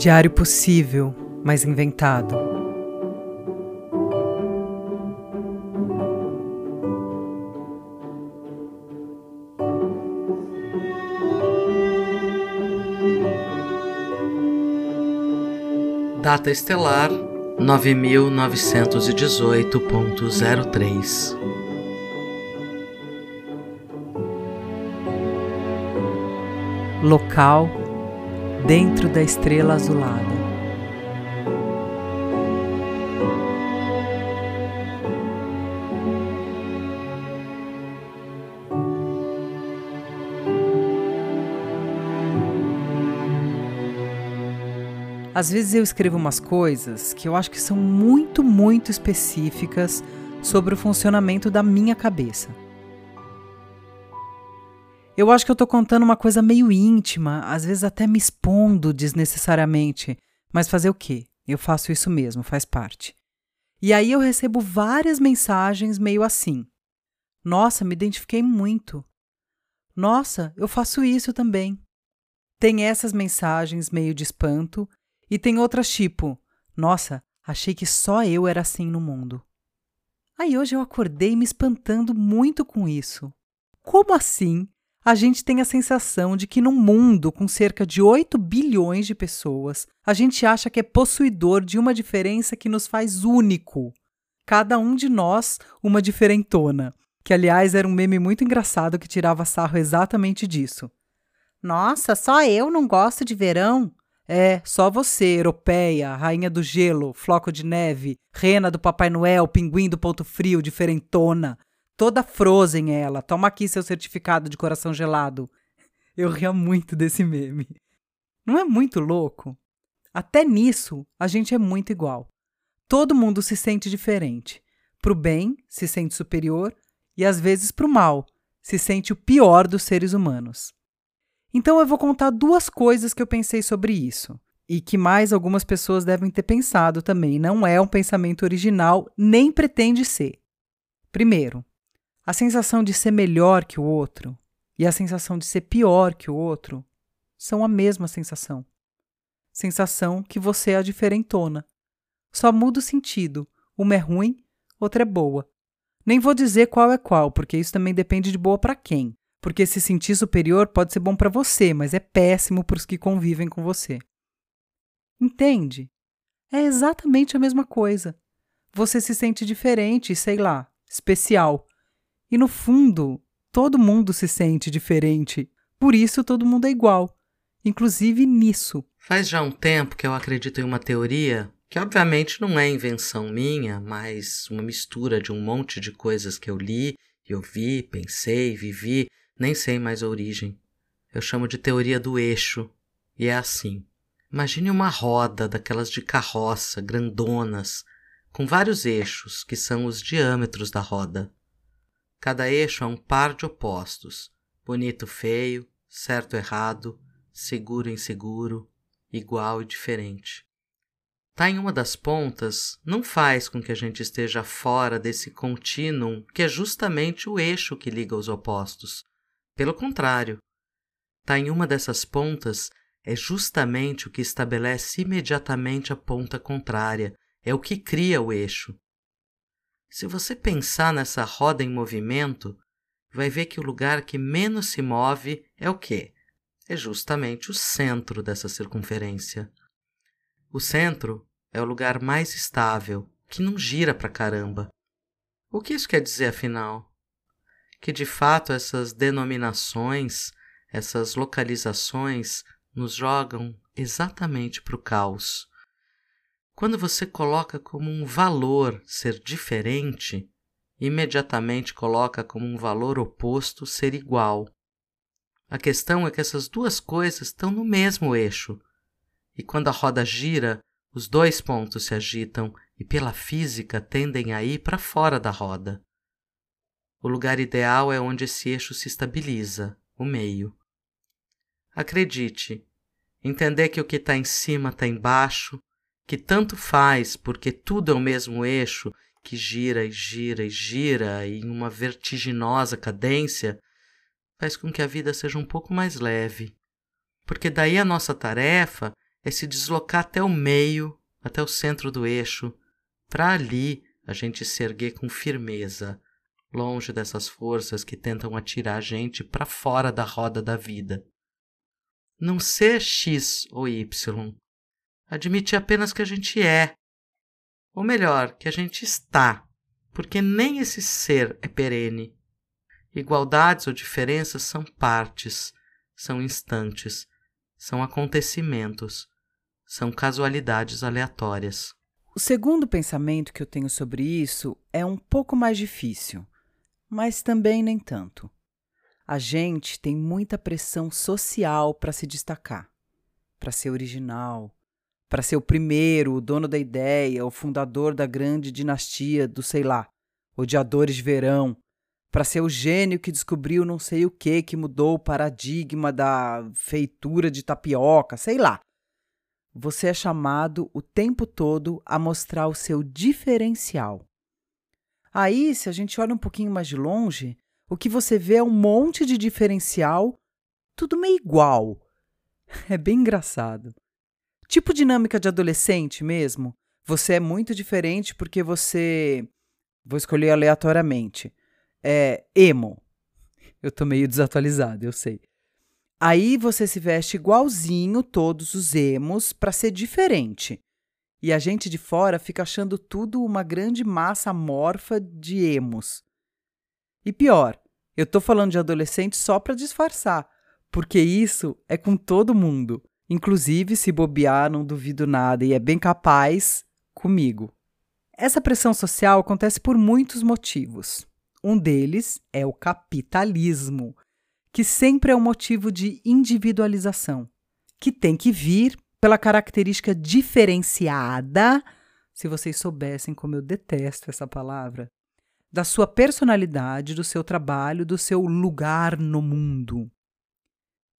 Diário possível, mas inventado. Data estelar 9918.03 Local dentro da estrela azulada. Às vezes eu escrevo umas coisas que eu acho que são muito, muito específicas sobre o funcionamento da minha cabeça. Eu acho que eu tô contando uma coisa meio íntima, às vezes até me expondo desnecessariamente, mas fazer o quê? Eu faço isso mesmo, faz parte. E aí eu recebo várias mensagens meio assim: Nossa, me identifiquei muito. Nossa, eu faço isso também. Tem essas mensagens meio de espanto e tem outras tipo: Nossa, achei que só eu era assim no mundo. Aí hoje eu acordei me espantando muito com isso. Como assim? A gente tem a sensação de que num mundo com cerca de 8 bilhões de pessoas, a gente acha que é possuidor de uma diferença que nos faz único. Cada um de nós uma diferentona. Que, aliás, era um meme muito engraçado que tirava sarro exatamente disso. Nossa, só eu não gosto de verão? É, só você, europeia, rainha do gelo, floco de neve, rena do Papai Noel, pinguim do ponto frio, diferentona. Toda frozen ela. Toma aqui seu certificado de coração gelado. Eu ria muito desse meme. Não é muito louco? Até nisso, a gente é muito igual. Todo mundo se sente diferente. Pro bem, se sente superior, e às vezes pro mal, se sente o pior dos seres humanos. Então eu vou contar duas coisas que eu pensei sobre isso. E que mais algumas pessoas devem ter pensado também. Não é um pensamento original, nem pretende ser. Primeiro, a sensação de ser melhor que o outro e a sensação de ser pior que o outro são a mesma sensação. Sensação que você é a diferentona. Só muda o sentido. Uma é ruim, outra é boa. Nem vou dizer qual é qual, porque isso também depende de boa para quem. Porque se sentir superior pode ser bom para você, mas é péssimo para os que convivem com você. Entende? É exatamente a mesma coisa. Você se sente diferente, sei lá, especial. E no fundo, todo mundo se sente diferente. Por isso todo mundo é igual, inclusive nisso. Faz já um tempo que eu acredito em uma teoria que obviamente não é invenção minha, mas uma mistura de um monte de coisas que eu li, eu vi, pensei, vivi nem sei mais a origem. Eu chamo de teoria do eixo. E é assim. Imagine uma roda daquelas de carroça, grandonas, com vários eixos, que são os diâmetros da roda. Cada eixo é um par de opostos: bonito, feio, certo, errado, seguro, inseguro, igual e diferente. Tá em uma das pontas não faz com que a gente esteja fora desse contínuo que é justamente o eixo que liga os opostos. Pelo contrário, tá em uma dessas pontas é justamente o que estabelece imediatamente a ponta contrária, é o que cria o eixo. Se você pensar nessa roda em movimento, vai ver que o lugar que menos se move é o quê? É justamente o centro dessa circunferência. O centro é o lugar mais estável, que não gira pra caramba. O que isso quer dizer afinal? que de fato essas denominações, essas localizações nos jogam exatamente para o caos. Quando você coloca como um valor ser diferente, imediatamente coloca como um valor oposto ser igual. A questão é que essas duas coisas estão no mesmo eixo. E quando a roda gira, os dois pontos se agitam e, pela física, tendem a ir para fora da roda. O lugar ideal é onde esse eixo se estabiliza, o meio. Acredite, entender que o que está em cima está embaixo, que tanto faz porque tudo é o mesmo eixo que gira e gira e gira em uma vertiginosa cadência, faz com que a vida seja um pouco mais leve. Porque daí a nossa tarefa é se deslocar até o meio, até o centro do eixo, para ali a gente se erguer com firmeza, longe dessas forças que tentam atirar a gente para fora da roda da vida. Não ser X ou Y. Admitir apenas que a gente é. Ou melhor, que a gente está, porque nem esse ser é perene. Igualdades ou diferenças são partes, são instantes, são acontecimentos, são casualidades aleatórias. O segundo pensamento que eu tenho sobre isso é um pouco mais difícil, mas também nem tanto. A gente tem muita pressão social para se destacar, para ser original, para ser o primeiro, o dono da ideia, o fundador da grande dinastia do sei lá, odiadores de verão, para ser o gênio que descobriu não sei o que que mudou o paradigma da feitura de tapioca, sei lá. Você é chamado o tempo todo a mostrar o seu diferencial. Aí, se a gente olha um pouquinho mais de longe, o que você vê é um monte de diferencial, tudo meio igual. É bem engraçado. Tipo dinâmica de adolescente mesmo. Você é muito diferente porque você. Vou escolher aleatoriamente. É emo. Eu tô meio desatualizado, eu sei. Aí você se veste igualzinho todos os emos para ser diferente. E a gente de fora fica achando tudo uma grande massa amorfa de emos. E pior, eu tô falando de adolescente só para disfarçar, porque isso é com todo mundo. Inclusive, se bobear, não duvido nada e é bem capaz comigo. Essa pressão social acontece por muitos motivos. Um deles é o capitalismo, que sempre é um motivo de individualização, que tem que vir pela característica diferenciada, se vocês soubessem como eu detesto essa palavra, da sua personalidade, do seu trabalho, do seu lugar no mundo.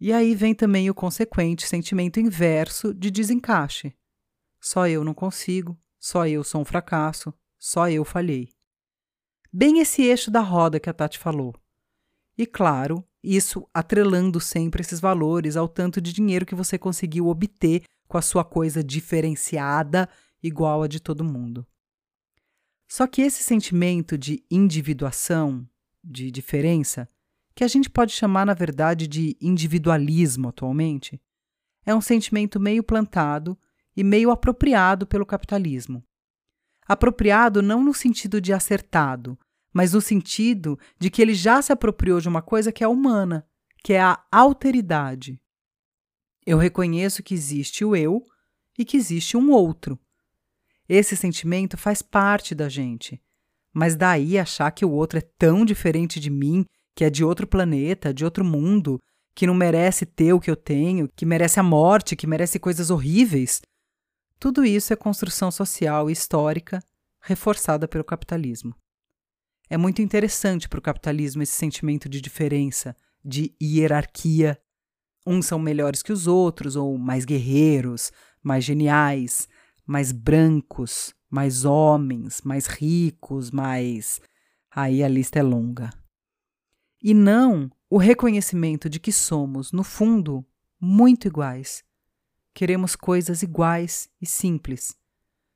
E aí vem também o consequente sentimento inverso de desencaixe. Só eu não consigo, só eu sou um fracasso, só eu falhei. Bem esse eixo da roda que a Tati falou. E claro, isso atrelando sempre esses valores ao tanto de dinheiro que você conseguiu obter com a sua coisa diferenciada, igual a de todo mundo. Só que esse sentimento de individuação, de diferença, que a gente pode chamar na verdade de individualismo atualmente, é um sentimento meio plantado e meio apropriado pelo capitalismo. Apropriado não no sentido de acertado, mas no sentido de que ele já se apropriou de uma coisa que é humana, que é a alteridade. Eu reconheço que existe o eu e que existe um outro. Esse sentimento faz parte da gente. Mas daí achar que o outro é tão diferente de mim, que é de outro planeta, de outro mundo, que não merece ter o que eu tenho, que merece a morte, que merece coisas horríveis. Tudo isso é construção social e histórica reforçada pelo capitalismo. É muito interessante para o capitalismo esse sentimento de diferença, de hierarquia. Uns são melhores que os outros, ou mais guerreiros, mais geniais, mais brancos, mais homens, mais ricos, mais. Aí a lista é longa. E não o reconhecimento de que somos, no fundo, muito iguais. Queremos coisas iguais e simples,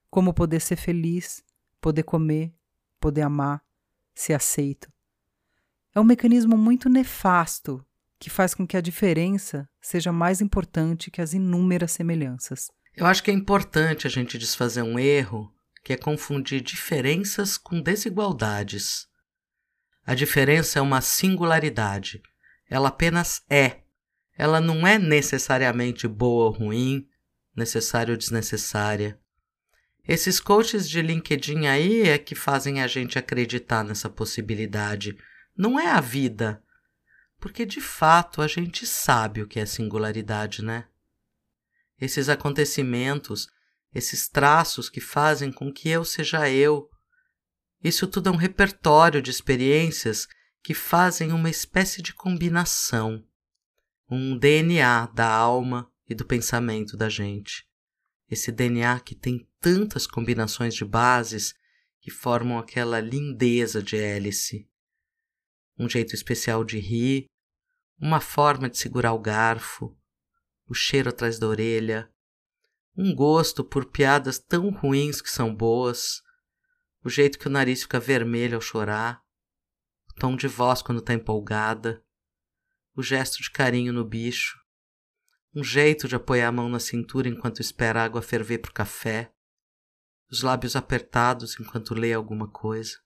como poder ser feliz, poder comer, poder amar, ser aceito. É um mecanismo muito nefasto que faz com que a diferença seja mais importante que as inúmeras semelhanças. Eu acho que é importante a gente desfazer um erro que é confundir diferenças com desigualdades. A diferença é uma singularidade. Ela apenas é. Ela não é necessariamente boa ou ruim, necessária ou desnecessária. Esses coaches de LinkedIn aí é que fazem a gente acreditar nessa possibilidade. Não é a vida. Porque de fato a gente sabe o que é singularidade, né? Esses acontecimentos, esses traços que fazem com que eu seja eu. Isso tudo é um repertório de experiências que fazem uma espécie de combinação, um DNA da alma e do pensamento da gente. Esse DNA que tem tantas combinações de bases que formam aquela lindeza de hélice. Um jeito especial de rir, uma forma de segurar o garfo, o cheiro atrás da orelha, um gosto por piadas tão ruins que são boas, o jeito que o nariz fica vermelho ao chorar, o tom de voz quando está empolgada, o gesto de carinho no bicho, um jeito de apoiar a mão na cintura enquanto espera a água ferver para o café, os lábios apertados enquanto lê alguma coisa,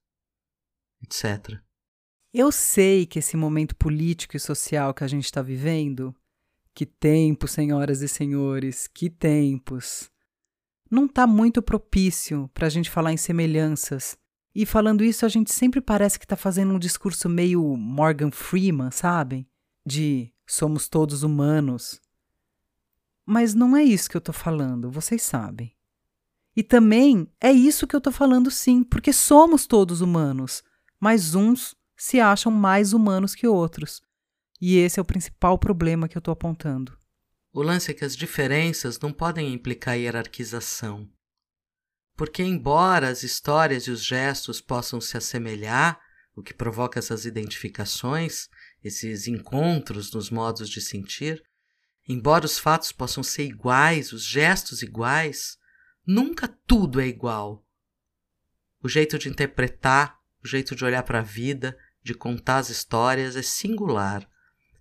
etc. Eu sei que esse momento político e social que a gente está vivendo, que tempos, senhoras e senhores, que tempos, não está muito propício para a gente falar em semelhanças. E falando isso, a gente sempre parece que está fazendo um discurso meio Morgan Freeman, sabem? De somos todos humanos. Mas não é isso que eu estou falando, vocês sabem. E também é isso que eu estou falando, sim, porque somos todos humanos, mas uns se acham mais humanos que outros. E esse é o principal problema que eu estou apontando. O lance é que as diferenças não podem implicar hierarquização. Porque, embora as histórias e os gestos possam se assemelhar, o que provoca essas identificações, esses encontros nos modos de sentir, embora os fatos possam ser iguais, os gestos iguais, nunca tudo é igual. O jeito de interpretar, o jeito de olhar para a vida, de contar as histórias é singular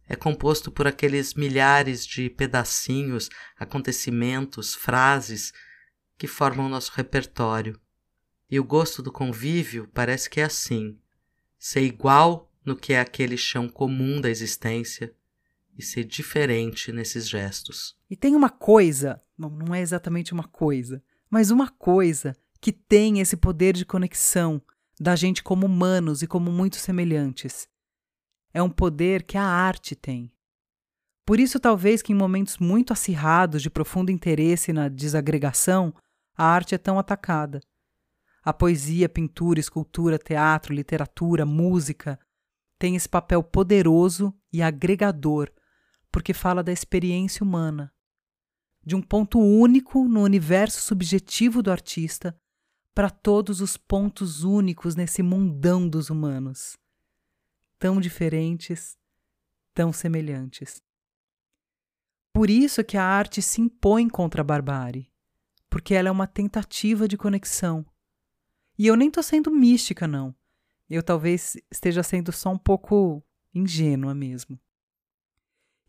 é composto por aqueles milhares de pedacinhos, acontecimentos, frases que formam nosso repertório. E o gosto do convívio parece que é assim: ser igual no que é aquele chão comum da existência e ser diferente nesses gestos. E tem uma coisa, não, não é exatamente uma coisa, mas uma coisa que tem esse poder de conexão da gente como humanos e como muito semelhantes é um poder que a arte tem. Por isso, talvez que em momentos muito acirrados de profundo interesse na desagregação, a arte é tão atacada. A poesia, pintura, escultura, teatro, literatura, música tem esse papel poderoso e agregador, porque fala da experiência humana, de um ponto único no universo subjetivo do artista para todos os pontos únicos nesse mundão dos humanos tão diferentes, tão semelhantes. Por isso que a arte se impõe contra a barbárie, porque ela é uma tentativa de conexão. E eu nem estou sendo mística, não. Eu talvez esteja sendo só um pouco ingênua mesmo.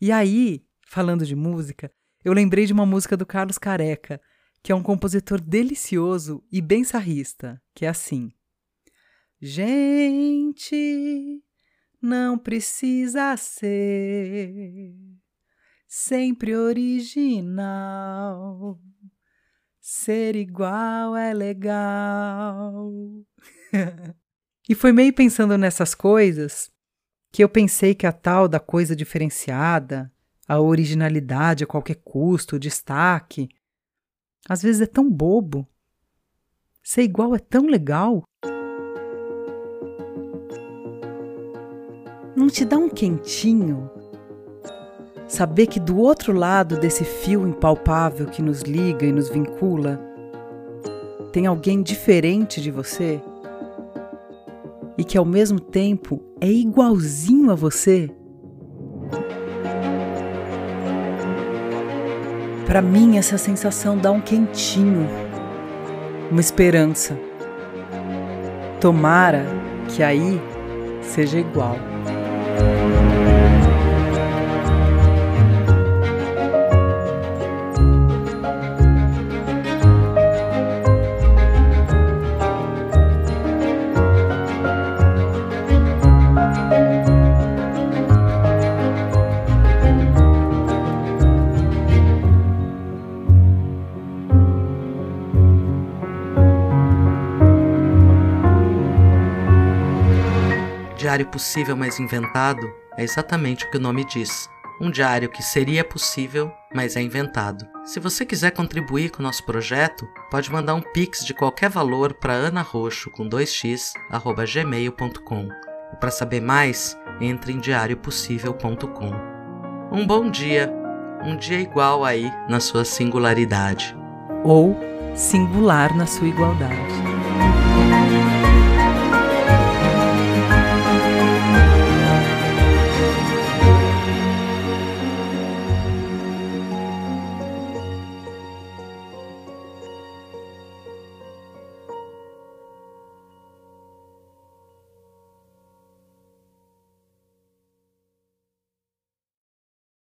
E aí, falando de música, eu lembrei de uma música do Carlos Careca, que é um compositor delicioso e bem sarrista, que é assim: Gente, não precisa ser sempre original. Ser igual é legal. e foi meio pensando nessas coisas que eu pensei que a tal da coisa diferenciada, a originalidade a qualquer custo, o destaque, às vezes é tão bobo. Ser igual é tão legal. Te dá um quentinho? Saber que do outro lado desse fio impalpável que nos liga e nos vincula, tem alguém diferente de você? E que ao mesmo tempo é igualzinho a você? Para mim, essa sensação dá um quentinho, uma esperança. Tomara que aí seja igual. Diário possível mas inventado é exatamente o que o nome diz. Um diário que seria possível, mas é inventado. Se você quiser contribuir com o nosso projeto, pode mandar um pix de qualquer valor para anaroxo com 2x gmail.com. E para saber mais, entre em diariopossível.com. Um bom dia, um dia igual aí na sua singularidade. Ou singular na sua igualdade.